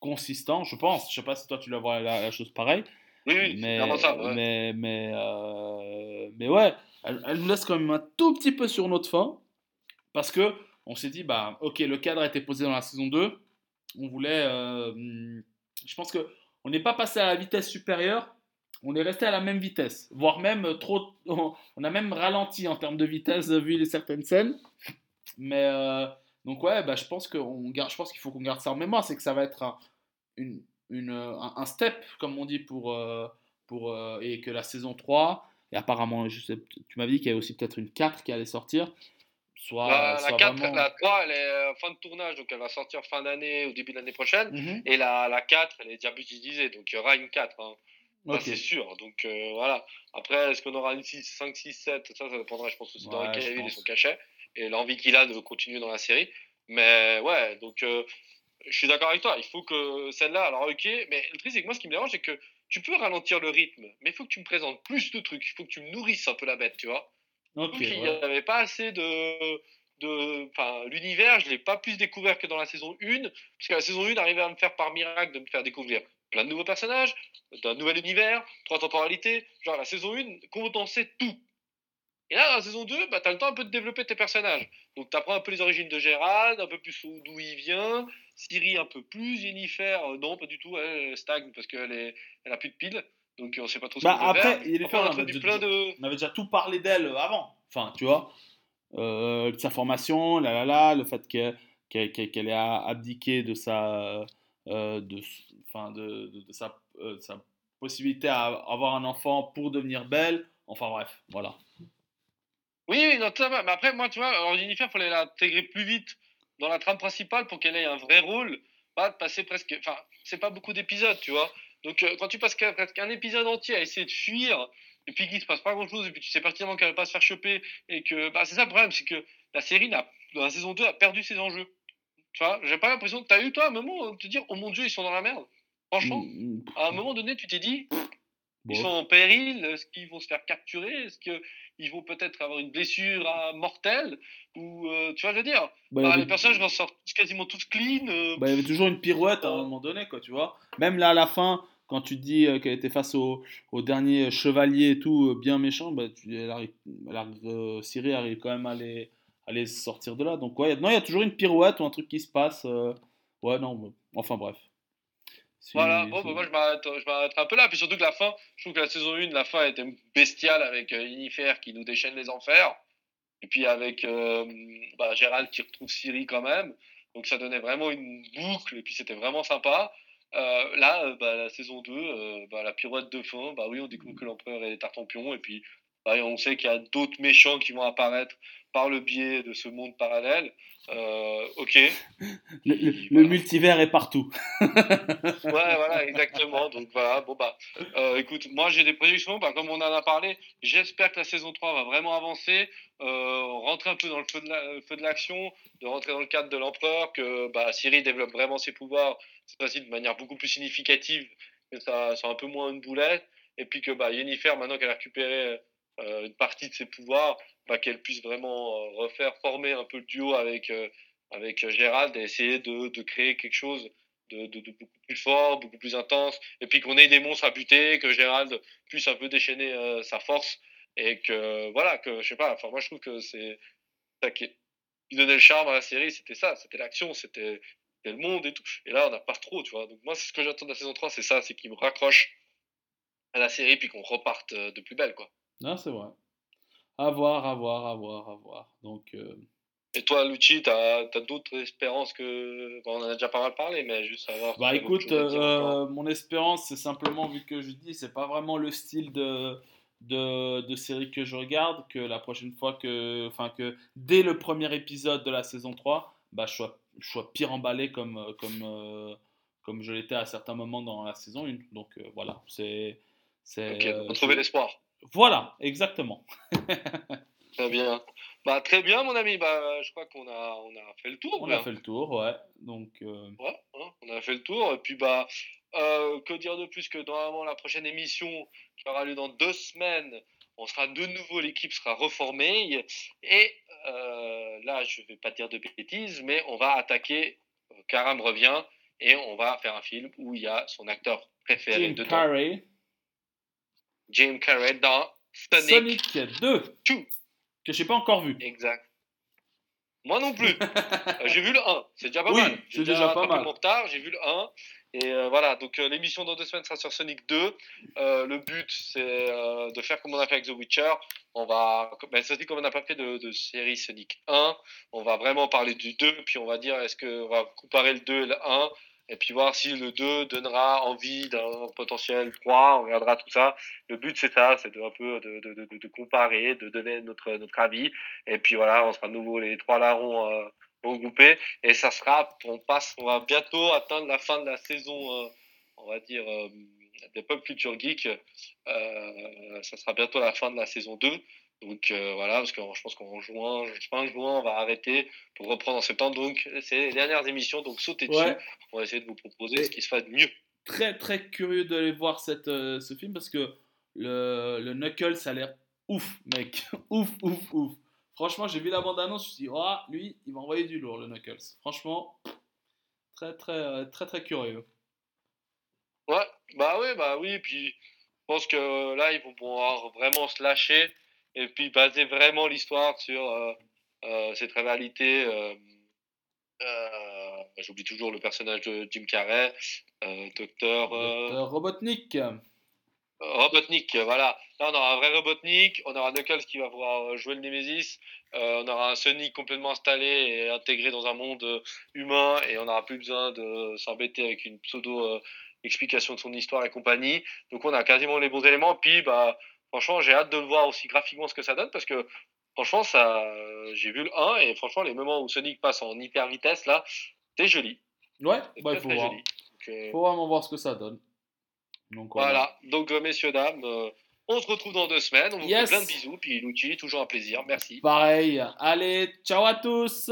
consistant, je pense. Je sais pas si toi tu la vois la, la chose pareille, Oui, oui, mais ça. ouais. mais mais euh, mais ouais, elle, elle nous laisse quand même un tout petit peu sur notre fin parce que on s'est dit bah ok, le cadre a été posé dans la saison 2, on voulait, euh, je pense que on n'est pas passé à la vitesse supérieure, on est resté à la même vitesse, voire même trop. On a même ralenti en termes de vitesse vu les certaines scènes. Mais euh, donc ouais, bah, je pense qu'il faut qu'on garde ça en mémoire, c'est que ça va être un, un, step, comme on dit pour euh, pour et que la saison 3 et apparemment, tu m'avais dit qu'il y avait aussi peut-être une 4 qui allait sortir. Soit, La, la soit 4, vraiment- la 3, elle est euh, fin de tournage, donc elle va sortir fin d'année ou début de l'année prochaine. Mhm. Et la, la 4, elle est déjà budgétisée, donc il y aura une 4. Hein. C'est sûr. Donc euh, voilà. Après, est-ce qu'on aura une 6, 5, 6, 7 Ça, ça dépendra, je pense, aussi Ouais, je Cavill et pense. son cachet. Et l'envie qu'il a de continuer dans la série. Mais ouais, donc euh, je suis d'accord avec toi. Il faut que celle-là, alors ok, mais le truc, c'est que moi, ce qui me dérange, c'est que tu peux ralentir le rythme, mais il faut que tu me présentes plus de trucs. Il faut que tu me nourrisses un peu la bête, tu vois. Ok, Donc, il n'y ouais. avait pas assez de. de l'univers, je ne l'ai pas plus découvert que dans la saison 1, parce que la saison 1 arrivait à me faire par miracle de me faire découvrir plein de nouveaux personnages, d'un nouvel univers, trois temporalités. Genre, la saison 1 condensait tout. Et là, dans la saison 2, bah, tu as le temps un peu de développer tes personnages. Donc, tu apprends un peu les origines de Gérald, un peu plus où- d'où il vient, Siri un peu plus, Yennefer, euh, non, pas du tout, elle stagne parce qu'elle est, elle plus de piles. Donc, on ne sait pas trop ce Bah, qu'on après. Yennefer, Enfin, on on a avait plein de. on avait déjà tout parlé d'elle avant. Enfin, tu vois, euh, de sa formation, là, là, là, le fait qu'elle qu'elle ait abdiqué de sa, euh, de, enfin, de, de- de sa, euh, de sa possibilité à avoir un enfant pour devenir belle. Enfin bref, voilà. Oui, oui, non, ça va. Mais après, moi, tu vois, alors Jennifer, il fallait l'intégrer plus vite dans la trame principale pour qu'elle ait un vrai rôle. Pas de passer presque. Enfin, c'est pas beaucoup d'épisodes, tu vois. Donc, euh, quand tu passes presque un épisode entier à essayer de fuir, et puis qu'il se passe pas grand chose, et puis tu sais pertinemment qu'elle va pas se faire choper, et que. Bah, c'est ça le problème, c'est que la série, n'a- dans la saison 2, a perdu ses enjeux. Tu vois, j'ai pas l'impression. T'as eu, toi, un moment, de te dire, oh mon dieu, ils sont dans la merde. Franchement, Mm, à un moment donné, tu t'es dit, bon. ils sont en péril, est-ce qu'ils vont se faire capturer? Est-ce qu'ils vont peut-être avoir une blessure à- mortelle? Ou, euh, tu vois, je veux dire, Bah, bah, avait- les personnages ressortent quasiment tous clean. euh, bah, il y avait toujours une pirouette à un moment donné, quoi, tu vois. Même là, à la fin, quand tu dis qu'elle était face au, au, dernier chevalier et tout, bien méchant, bah, tu, elle arrive, Siri arrive quand même à les, à les, sortir de là. Donc, ouais, non, il y a toujours une pirouette ou un truc qui se passe. ouais, non, enfin bref. Voilà, bon, bah, moi je m'arrête un peu là. Puis surtout que la fin, je trouve que la saison 1, la fin était bestiale avec euh, qui nous déchaîne les enfers. Et puis avec euh, bah, Gérald qui retrouve Siri quand même. Donc ça donnait vraiment une boucle et puis c'était vraiment sympa. Euh, là, euh, bah, la saison 2, bah, la pirouette de fin, bah oui, on découvre que l'empereur est Tartampion et puis bah, on sait qu'il y a d'autres méchants qui vont apparaître par le biais de ce monde parallèle. Euh, ok. Le, multivers est partout. ouais, voilà, exactement. Donc voilà, bon bah, euh, écoute, moi j'ai des prédictions, bah, comme on en a parlé, j'espère que la saison 3 va vraiment avancer, euh, rentrer un peu dans le feu de l'action, de rentrer dans le cadre de l'empereur, que bah, Siri développe vraiment ses pouvoirs, c'est facile de manière beaucoup plus significative, que ça soit un peu moins une boulette, et puis que bah, Yennefer, maintenant qu'elle a récupéré une partie de ses pouvoirs, bah, qu'elle puisse vraiment euh, refaire former un peu le duo avec, euh, avec euh, Gérald et essayer de, de créer quelque chose de, de, beaucoup plus fort, beaucoup plus intense, et puis qu'on ait des monstres à buter, que Gérald puisse un peu déchaîner sa force, et que voilà, que je sais pas, enfin moi je trouve que c'est ça qui donnait le charme à la série, c'était ça, c'était l'action, c'était le monde et tout. Et là on n'a pas trop, tu vois. Donc moi c'est ce que j'attends de la saison 3, c'est ça, c'est qu'il me raccroche à la série, puis qu'on reparte de plus belle, quoi. Non, c'est vrai. À voir, à voir, à voir, à voir. Donc, euh, Et toi, Lucci, tu as, d'autres espérances que. on en a déjà pas mal parlé, mais juste savoir. Bah écoute, euh, mon espérance, c'est simplement, vu que je dis, c'est pas vraiment le style de, de, de, série que je regarde, que la prochaine fois que. Enfin, que dès le premier épisode de la saison 3, bah, je, sois, je sois pire emballé comme, comme, euh, comme je l'étais à certains moments dans la saison 1. Donc voilà, c'est. Ok, on trouver l'espoir. Voilà, exactement. très bien. Bah, très bien, mon ami. Bah, je crois qu'on a, on a fait le tour. On a fait le tour, ouais. Donc, euh, ouais, hein, on a fait le tour. Et puis, bah, euh, que dire de plus que normalement la prochaine émission qui aura lieu dans deux semaines, on sera de nouveau, l'équipe sera reformée. Et euh, là, je ne vais pas dire de bêtises, mais on va attaquer. Karam revient et on va faire un film où il y a son acteur préféré de Carrey. Jim Carrey dans Sonic, Sonic 2 que j'ai pas encore vu. Exact. Moi non plus. Euh, j'ai vu le 1, c'est déjà pas mal. C'est déjà, pas mal. J'ai vu le 1. Et euh, voilà, donc euh, l'émission dans deux semaines sera sur Sonic 2. le but, c'est de faire comme on a fait avec The Witcher. On va, ben, ça dit comme on n'a pas fait de, série Sonic 1. On va vraiment parler du 2, puis on va dire est-ce qu'on va comparer le 2 et le 1 et puis voir si le 2 donnera envie d'un potentiel 3, on regardera tout ça. Le but c'est ça, c'est de un peu de, de, de, comparer, de donner notre, notre avis, et puis voilà, on sera de nouveau les trois larrons euh, regroupés, et ça sera, on passe, on va bientôt atteindre la fin de la saison, euh, on va dire, euh, des Pop Culture Geek, euh, ça sera bientôt la fin de la saison 2, donc euh, voilà, parce que je pense qu'en juin, fin juin, on va arrêter pour reprendre en septembre. Donc c'est les dernières émissions, donc sautez dessus. On va essayer de vous proposer ce qui se fait de mieux. Très très curieux d'aller voir cette, euh, ce film parce que le, le Knuckles, ça a l'air ouf, mec. ouf, ouf, ouf. Franchement, j'ai vu la bande-annonce, je me suis dit, oh, lui, il va envoyer du lourd, le Knuckles. Franchement, très très euh, très très curieux. Ouais, bah oui, bah oui, puis je pense que là, ils vont pouvoir vraiment se lâcher et puis baser vraiment l'histoire sur euh, euh, cette rivalité. Euh, j'oublie toujours le personnage de Jim Carrey, docteur, Robotnik. Robotnik, voilà. Là, on aura un vrai Robotnik, on aura Knuckles qui va pouvoir jouer le Nemesis, on aura un Sonic complètement installé et intégré dans un monde humain, et on n'aura plus besoin de s'embêter avec une pseudo explication de son histoire et compagnie. Donc on a quasiment les bons éléments, puis bah Franchement, j'ai hâte de le voir aussi graphiquement ce que ça donne parce que franchement, ça, j'ai vu le 1 et franchement, les moments où Sonic passe en hyper vitesse là, c'est joli. Ouais, bah, il faut voir. Euh, faut vraiment voir ce que ça donne. Donc, voilà. Donc, euh, messieurs, dames, euh, on se retrouve dans deux semaines. On vous fait plein de bisous. Puis, Luigi, toujours un plaisir. Merci. Pareil. Allez, ciao à tous.